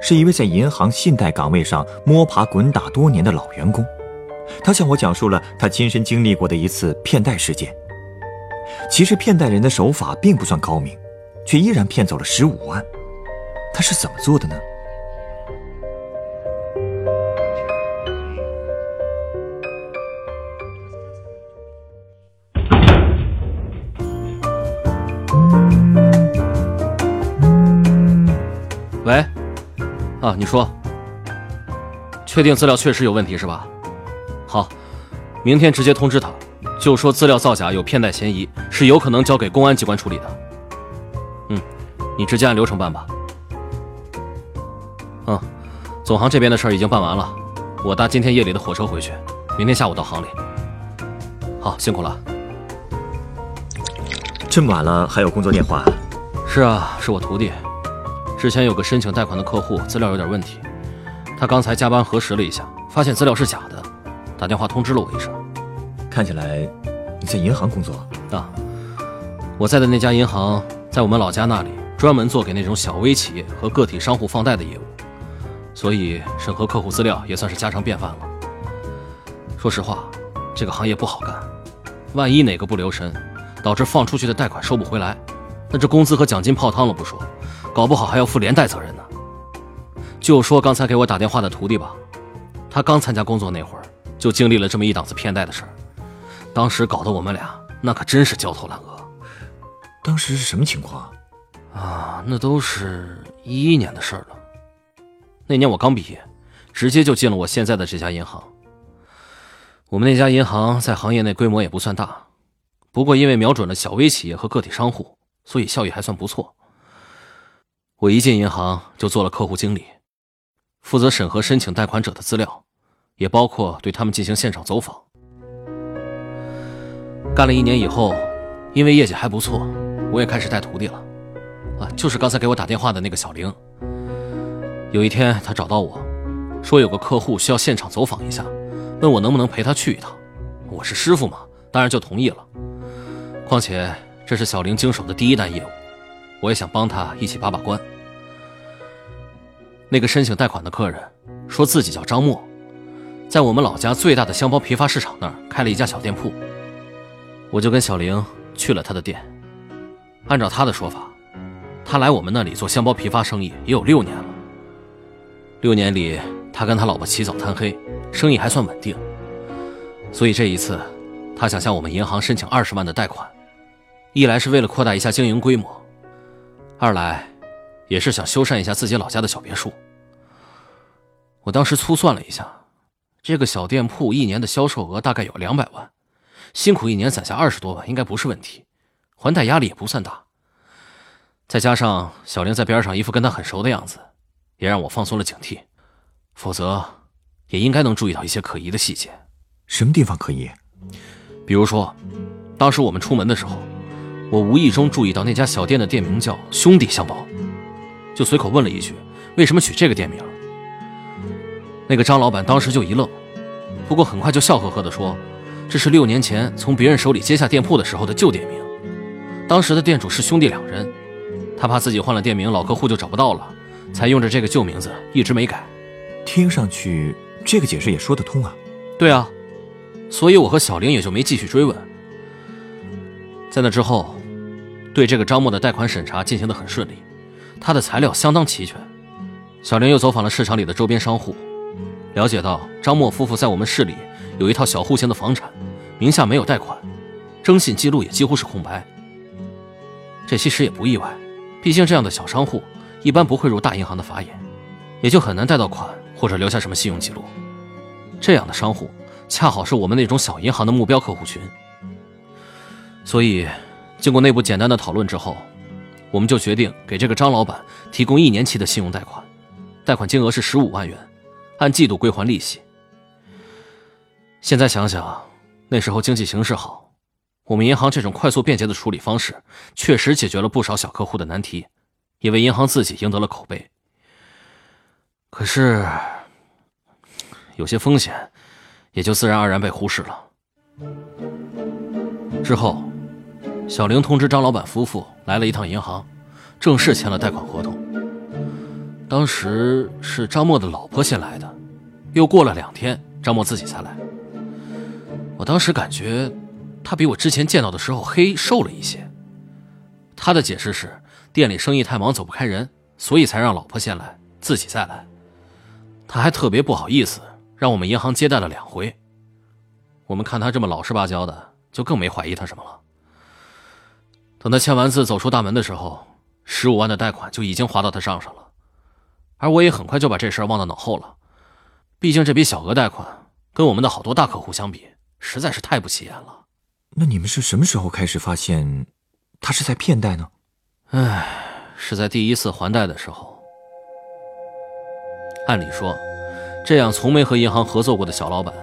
是一位在银行信贷岗位上摸爬滚打多年的老员工。他向我讲述了他亲身经历过的一次骗贷事件。其实骗贷人的手法并不算高明，却依然骗走了十五万。他是怎么做的呢？你说，确定资料确实有问题是吧？好，明天直接通知他，就说资料造假有骗贷嫌疑，是有可能交给公安机关处理的。嗯，你直接按流程办吧。嗯，总行这边的事儿已经办完了，我搭今天夜里的火车回去，明天下午到行里。好，辛苦了。这么晚了还有工作电话？是啊，是我徒弟。之前有个申请贷款的客户资料有点问题，他刚才加班核实了一下，发现资料是假的，打电话通知了我一声。看起来你在银行工作啊？我在的那家银行在我们老家那里，专门做给那种小微企业和个体商户放贷的业务，所以审核客户资料也算是家常便饭了。说实话，这个行业不好干，万一哪个不留神，导致放出去的贷款收不回来，那这工资和奖金泡汤了不说。搞不好还要负连带责任呢。就说刚才给我打电话的徒弟吧，他刚参加工作那会儿，就经历了这么一档子骗贷的事儿。当时搞得我们俩那可真是焦头烂额。当时是什么情况？啊，那都是一一年的事儿了。那年我刚毕业，直接就进了我现在的这家银行。我们那家银行在行业内规模也不算大，不过因为瞄准了小微企业和个体商户，所以效益还算不错。我一进银行就做了客户经理，负责审核申请贷款者的资料，也包括对他们进行现场走访。干了一年以后，因为业绩还不错，我也开始带徒弟了。啊，就是刚才给我打电话的那个小玲。有一天，他找到我，说有个客户需要现场走访一下，问我能不能陪他去一趟。我是师傅嘛，当然就同意了。况且这是小玲经手的第一单业务。我也想帮他一起把把关。那个申请贷款的客人说自己叫张默，在我们老家最大的箱包批发市场那儿开了一家小店铺。我就跟小玲去了他的店。按照他的说法，他来我们那里做箱包批发生意也有六年了。六年里，他跟他老婆起早贪黑，生意还算稳定。所以这一次，他想向我们银行申请二十万的贷款，一来是为了扩大一下经营规模。二来，也是想修缮一下自己老家的小别墅。我当时粗算了一下，这个小店铺一年的销售额大概有两百万，辛苦一年攒下二十多万应该不是问题，还贷压力也不算大。再加上小玲在边上一副跟他很熟的样子，也让我放松了警惕。否则，也应该能注意到一些可疑的细节。什么地方可疑？比如说，当时我们出门的时候。我无意中注意到那家小店的店名叫“兄弟相包”，就随口问了一句：“为什么取这个店名？”那个张老板当时就一愣，不过很快就笑呵呵地说：“这是六年前从别人手里接下店铺的时候的旧店名，当时的店主是兄弟两人，他怕自己换了店名，老客户就找不到了，才用着这个旧名字，一直没改。”听上去这个解释也说得通啊。对啊，所以我和小玲也就没继续追问。在那之后。对这个张默的贷款审查进行的很顺利，他的材料相当齐全。小玲又走访了市场里的周边商户，了解到张默夫妇在我们市里有一套小户型的房产，名下没有贷款，征信记录也几乎是空白。这其实也不意外，毕竟这样的小商户一般不会入大银行的法眼，也就很难贷到款或者留下什么信用记录。这样的商户恰好是我们那种小银行的目标客户群，所以。经过内部简单的讨论之后，我们就决定给这个张老板提供一年期的信用贷款，贷款金额是十五万元，按季度归还利息。现在想想，那时候经济形势好，我们银行这种快速便捷的处理方式，确实解决了不少小客户的难题，也为银行自己赢得了口碑。可是，有些风险，也就自然而然被忽视了。之后，小玲通知张老板夫妇来了一趟银行，正式签了贷款合同。当时是张默的老婆先来的，又过了两天，张默自己才来。我当时感觉，他比我之前见到的时候黑瘦了一些。他的解释是，店里生意太忙，走不开人，所以才让老婆先来，自己再来。他还特别不好意思，让我们银行接待了两回。我们看他这么老实巴交的，就更没怀疑他什么了。等他签完字走出大门的时候，十五万的贷款就已经划到他账上了，而我也很快就把这事儿忘到脑后了。毕竟这笔小额贷款跟我们的好多大客户相比，实在是太不起眼了。那你们是什么时候开始发现他是在骗贷呢？唉，是在第一次还贷的时候。按理说，这样从没和银行合作过的小老板，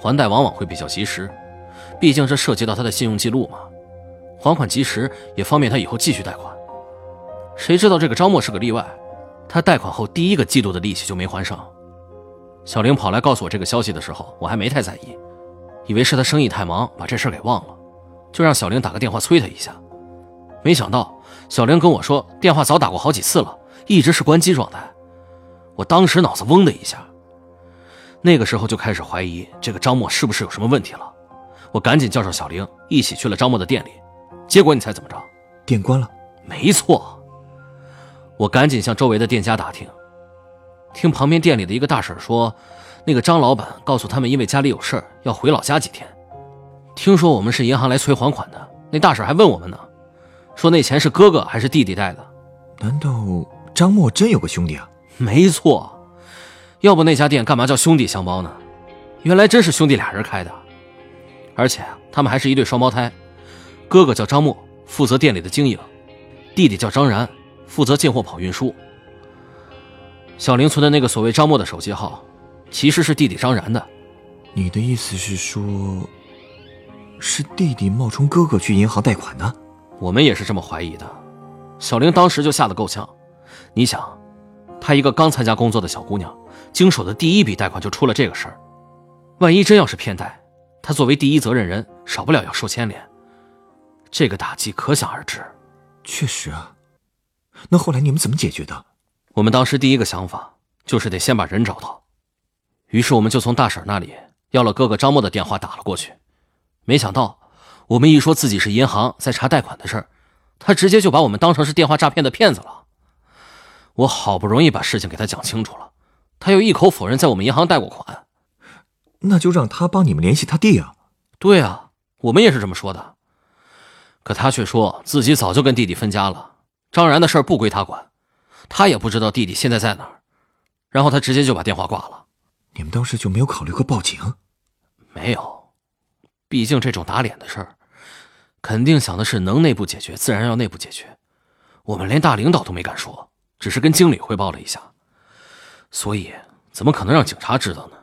还贷往往会比较及时，毕竟这涉及到他的信用记录嘛。还款及时也方便他以后继续贷款。谁知道这个张默是个例外，他贷款后第一个季度的利息就没还上。小玲跑来告诉我这个消息的时候，我还没太在意，以为是他生意太忙把这事给忘了，就让小玲打个电话催他一下。没想到小玲跟我说电话早打过好几次了，一直是关机状态。我当时脑子嗡的一下，那个时候就开始怀疑这个张默是不是有什么问题了。我赶紧叫上小玲，一起去了张默的店里。结果你猜怎么着？店关了。没错。我赶紧向周围的店家打听，听旁边店里的一个大婶说，那个张老板告诉他们，因为家里有事儿要回老家几天。听说我们是银行来催还款的，那大婶还问我们呢，说那钱是哥哥还是弟弟带的？难道张默真有个兄弟啊？没错，要不那家店干嘛叫兄弟相包呢？原来真是兄弟俩人开的，而且他们还是一对双胞胎，哥哥叫张默，负责店里的经营；弟弟叫张然，负责进货跑运输。小玲存的那个所谓张默的手机号，其实是弟弟张然的。你的意思是说，是弟弟冒充哥哥去银行贷款的？我们也是这么怀疑的。小玲当时就吓得够呛，你想。她一个刚参加工作的小姑娘，经手的第一笔贷款就出了这个事儿，万一真要是骗贷，她作为第一责任人，少不了要受牵连。这个打击可想而知。确实啊，那后来你们怎么解决的？我们当时第一个想法就是得先把人找到，于是我们就从大婶那里要了哥哥张默的电话打了过去。没想到我们一说自己是银行在查贷款的事儿，他直接就把我们当成是电话诈骗的骗子了。我好不容易把事情给他讲清楚了，他又一口否认在我们银行贷过款。那就让他帮你们联系他弟啊。对啊，我们也是这么说的。可他却说自己早就跟弟弟分家了，张然的事儿不归他管，他也不知道弟弟现在在哪儿。然后他直接就把电话挂了。你们当时就没有考虑过报警？没有，毕竟这种打脸的事儿，肯定想的是能内部解决，自然要内部解决。我们连大领导都没敢说。只是跟经理汇报了一下，所以怎么可能让警察知道呢？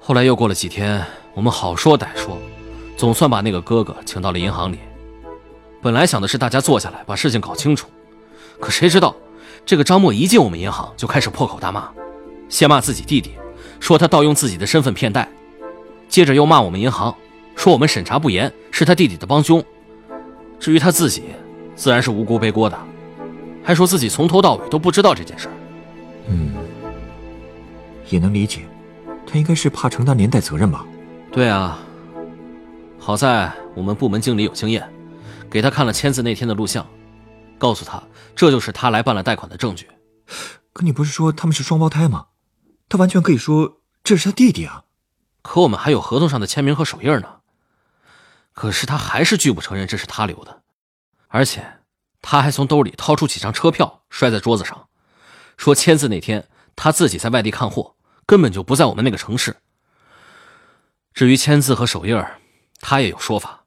后来又过了几天，我们好说歹说，总算把那个哥哥请到了银行里。本来想的是大家坐下来把事情搞清楚，可谁知道这个张默一进我们银行就开始破口大骂，先骂自己弟弟，说他盗用自己的身份骗贷，接着又骂我们银行，说我们审查不严，是他弟弟的帮凶。至于他自己，自然是无辜背锅的。还说自己从头到尾都不知道这件事儿。嗯，也能理解，他应该是怕承担连带责任吧？对啊，好在我们部门经理有经验，给他看了签字那天的录像，告诉他这就是他来办了贷款的证据。可你不是说他们是双胞胎吗？他完全可以说这是他弟弟啊。可我们还有合同上的签名和手印呢。可是他还是拒不承认这是他留的，而且。他还从兜里掏出几张车票，摔在桌子上，说签字那天他自己在外地看货，根本就不在我们那个城市。至于签字和手印他也有说法。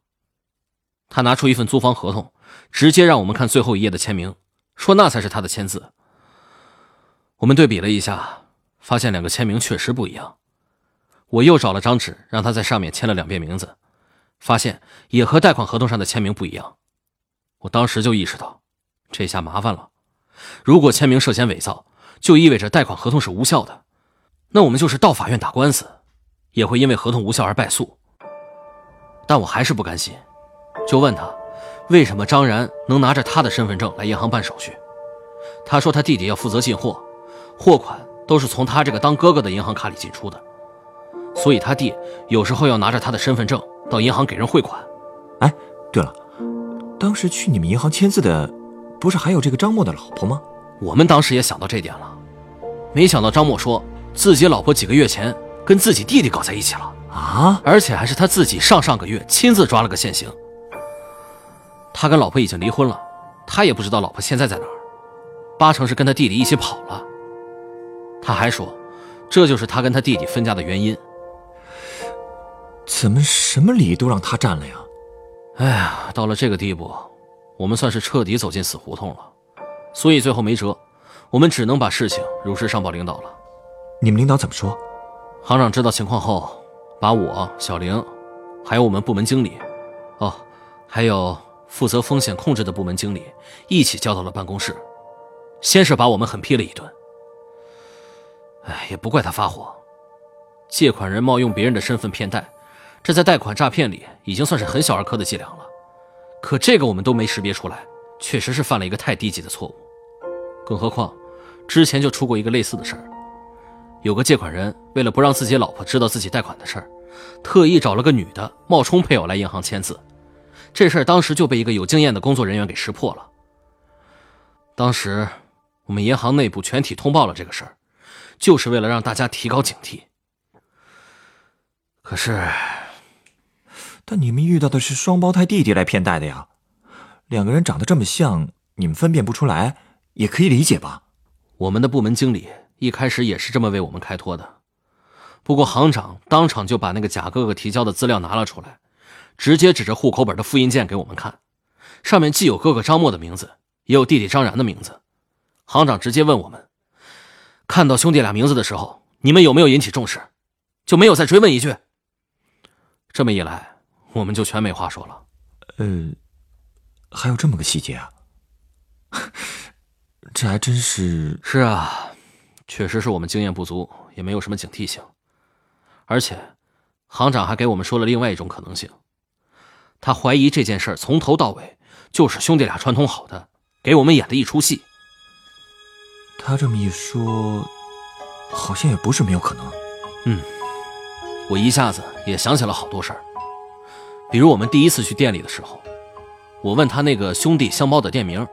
他拿出一份租房合同，直接让我们看最后一页的签名，说那才是他的签字。我们对比了一下，发现两个签名确实不一样。我又找了张纸，让他在上面签了两遍名字，发现也和贷款合同上的签名不一样。我当时就意识到，这下麻烦了。如果签名涉嫌伪造，就意味着贷款合同是无效的，那我们就是到法院打官司，也会因为合同无效而败诉。但我还是不甘心，就问他，为什么张然能拿着他的身份证来银行办手续？他说他弟弟要负责进货，货款都是从他这个当哥哥的银行卡里进出的，所以他弟有时候要拿着他的身份证到银行给人汇款。哎，对了，当时去你们银行签字的，不是还有这个张默的老婆吗？我们当时也想到这点了，没想到张默说自己老婆几个月前跟自己弟弟搞在一起了。啊！而且还是他自己上上个月亲自抓了个现行。他跟老婆已经离婚了，他也不知道老婆现在在哪儿，八成是跟他弟弟一起跑了。他还说，这就是他跟他弟弟分家的原因。怎么什么理都让他占了呀？哎呀，到了这个地步，我们算是彻底走进死胡同了。所以最后没辙，我们只能把事情如实上报领导了。你们领导怎么说？行长知道情况后。把我、小玲，还有我们部门经理，哦，还有负责风险控制的部门经理一起叫到了办公室，先是把我们狠批了一顿。哎，也不怪他发火，借款人冒用别人的身份骗贷，这在贷款诈骗里已经算是很小儿科的伎俩了。可这个我们都没识别出来，确实是犯了一个太低级的错误。更何况，之前就出过一个类似的事儿。有个借款人为了不让自己老婆知道自己贷款的事儿，特意找了个女的冒充配偶来银行签字。这事儿当时就被一个有经验的工作人员给识破了。当时我们银行内部全体通报了这个事儿，就是为了让大家提高警惕。可是，但你们遇到的是双胞胎弟弟来骗贷的呀，两个人长得这么像，你们分辨不出来也可以理解吧？我们的部门经理。一开始也是这么为我们开脱的，不过行长当场就把那个贾哥哥提交的资料拿了出来，直接指着户口本的复印件给我们看，上面既有哥哥张默的名字，也有弟弟张然的名字。行长直接问我们：“看到兄弟俩名字的时候，你们有没有引起重视？就没有再追问一句？”这么一来，我们就全没话说了。呃，还有这么个细节啊？这还真是……是啊。确实是我们经验不足，也没有什么警惕性。而且，行长还给我们说了另外一种可能性，他怀疑这件事从头到尾就是兄弟俩串通好的，给我们演的一出戏。他这么一说，好像也不是没有可能。嗯，我一下子也想起了好多事儿，比如我们第一次去店里的时候，我问他那个兄弟相包的店名，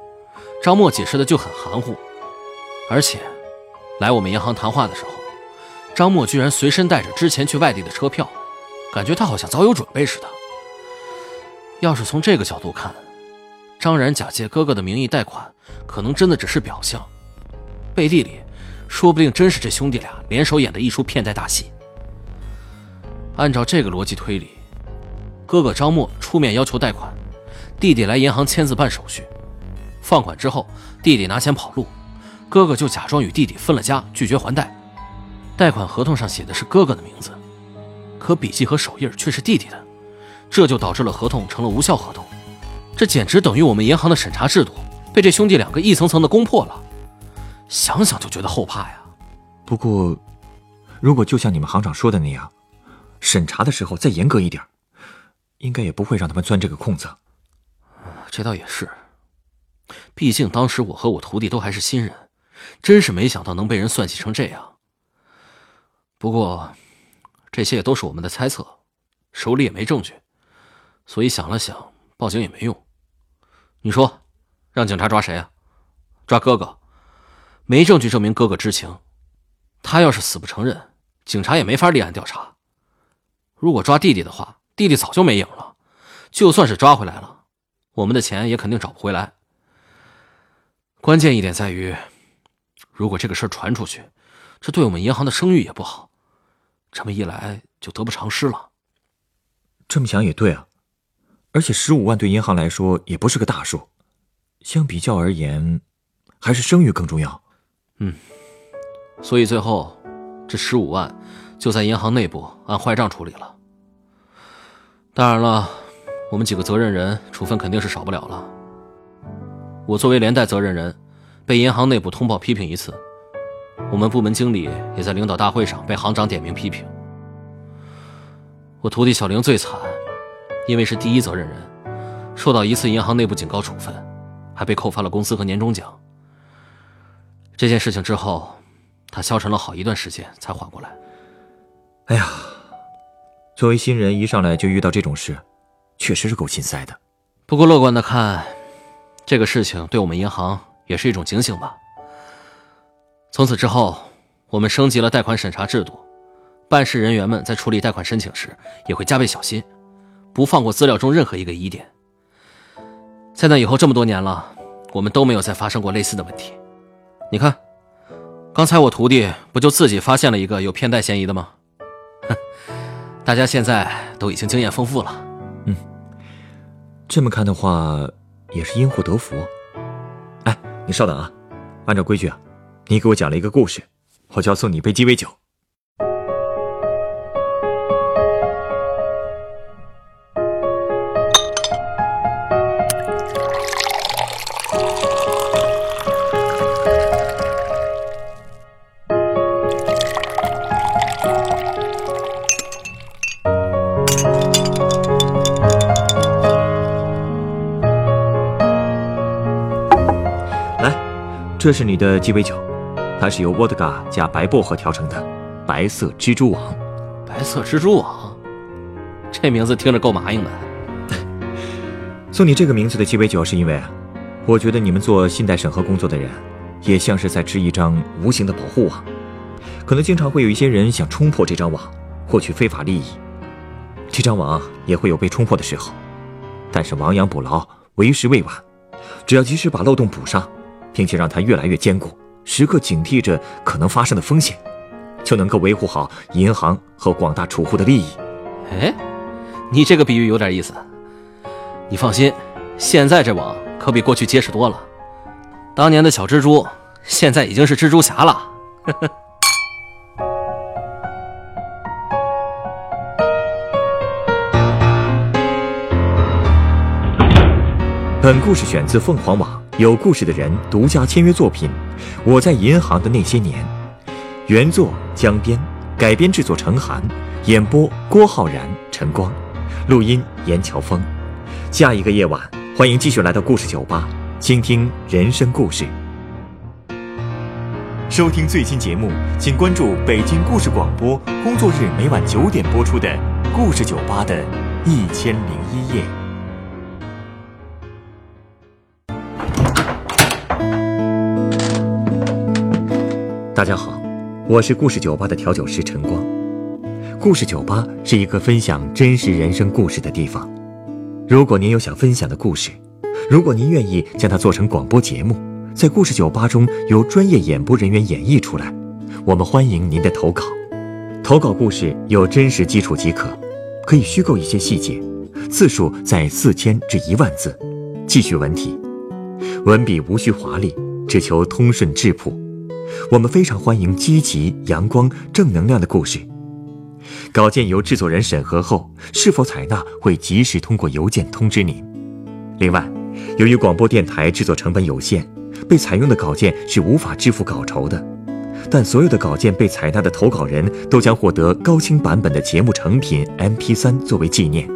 张默解释的就很含糊，而且。来我们银行谈话的时候，张默居然随身带着之前去外地的车票，感觉他好像早有准备似的。要是从这个角度看，张然假借哥哥的名义贷款，可能真的只是表象，背地里说不定真是这兄弟俩联手演的一出骗贷大戏。按照这个逻辑推理，哥哥张默出面要求贷款，弟弟来银行签字办手续，放款之后，弟弟拿钱跑路。哥哥就假装与弟弟分了家，拒绝还贷。贷款合同上写的是哥哥的名字，可笔迹和手印却是弟弟的，这就导致了合同成了无效合同。这简直等于我们银行的审查制度被这兄弟两个一层层的攻破了，想想就觉得后怕呀。不过，如果就像你们行长说的那样，审查的时候再严格一点，应该也不会让他们钻这个空子。这倒也是，毕竟当时我和我徒弟都还是新人。真是没想到能被人算计成这样。不过，这些也都是我们的猜测，手里也没证据，所以想了想，报警也没用。你说，让警察抓谁啊？抓哥哥？没证据证明哥哥知情，他要是死不承认，警察也没法立案调查。如果抓弟弟的话，弟弟早就没影了。就算是抓回来了，我们的钱也肯定找不回来。关键一点在于。如果这个事儿传出去，这对我们银行的声誉也不好。这么一来，就得不偿失了。这么想也对啊，而且十五万对银行来说也不是个大数，相比较而言，还是声誉更重要。嗯，所以最后这十五万就在银行内部按坏账处理了。当然了，我们几个责任人处分肯定是少不了了。我作为连带责任人，被银行内部通报批评一次；我们部门经理也在领导大会上被行长点名批评。我徒弟小玲最惨，因为是第一责任人，受到一次银行内部警告处分，还被扣发了工资和年终奖。这件事情之后，他消沉了好一段时间才缓过来。哎呀，作为新人，一上来就遇到这种事，确实是够心塞的。不过乐观的看，这个事情对我们银行也是一种警醒吧。从此之后，我们升级了贷款审查制度，办事人员们在处理贷款申请时也会加倍小心，不放过资料中任何一个疑点。在那以后这么多年了，我们都没有再发生过类似的问题。你看，刚才我徒弟不就自己发现了一个有骗贷嫌疑的吗？哼，大家现在都已经经验丰富了。嗯，这么看的话，也是因祸得福。你稍等啊，按照规矩啊，你给我讲了一个故事，我就要送你一杯鸡尾酒。这是你的鸡尾酒，它是由沃德嘎加白薄荷调成的，白色蜘蛛网。白色蜘蛛网，这名字听着够麻硬的。送你这个名字的鸡尾酒，是因为我觉得你们做信贷审核工作的人，也像是在织一张无形的保护网。可能经常会有一些人想冲破这张网，获取非法利益。这张网也会有被冲破的时候，但是亡羊补牢，为时未晚。只要及时把漏洞补上。并且让它越来越坚固，时刻警惕着可能发生的风险，就能够维护好银行和广大储户的利益。哎，你这个比喻有点意思。你放心，现在这网可比过去结实多了。当年的小蜘蛛，现在已经是蜘蛛侠了。本故事选自凤凰网。有故事的人独家签约作品《我在银行的那些年》，原作江边，改编制作陈寒，演播郭浩然、陈光，录音严乔峰。下一个夜晚，欢迎继续来到故事酒吧，倾听人生故事。收听最新节目，请关注北京故事广播，工作日每晚九点播出的《故事酒吧的一千零一夜》。大家好，我是故事酒吧的调酒师陈光。故事酒吧是一个分享真实人生故事的地方。如果您有想分享的故事，如果您愿意将它做成广播节目，在故事酒吧中由专业演播人员演绎出来，我们欢迎您的投稿。投稿故事有真实基础即可，可以虚构一些细节，字数在四千至一万字，记叙文体，文笔无需华丽，只求通顺质朴。我们非常欢迎积极、阳光、正能量的故事。稿件由制作人审核后，是否采纳会及时通过邮件通知您。另外，由于广播电台制作成本有限，被采用的稿件是无法支付稿酬的。但所有的稿件被采纳的投稿人都将获得高清版本的节目成品 MP3 作为纪念。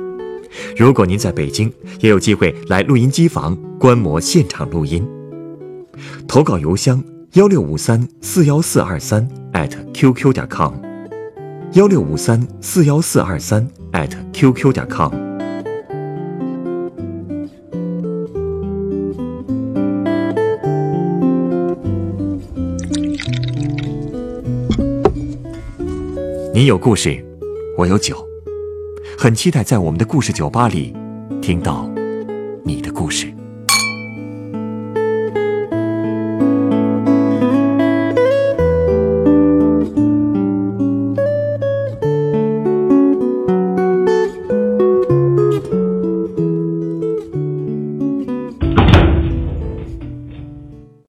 如果您在北京，也有机会来录音机房观摩现场录音。投稿邮箱。幺六五三四幺四二三 at qq 点 com，幺六五三四幺四二三 at qq 点 com。你有故事，我有酒，很期待在我们的故事酒吧里听到你的故事。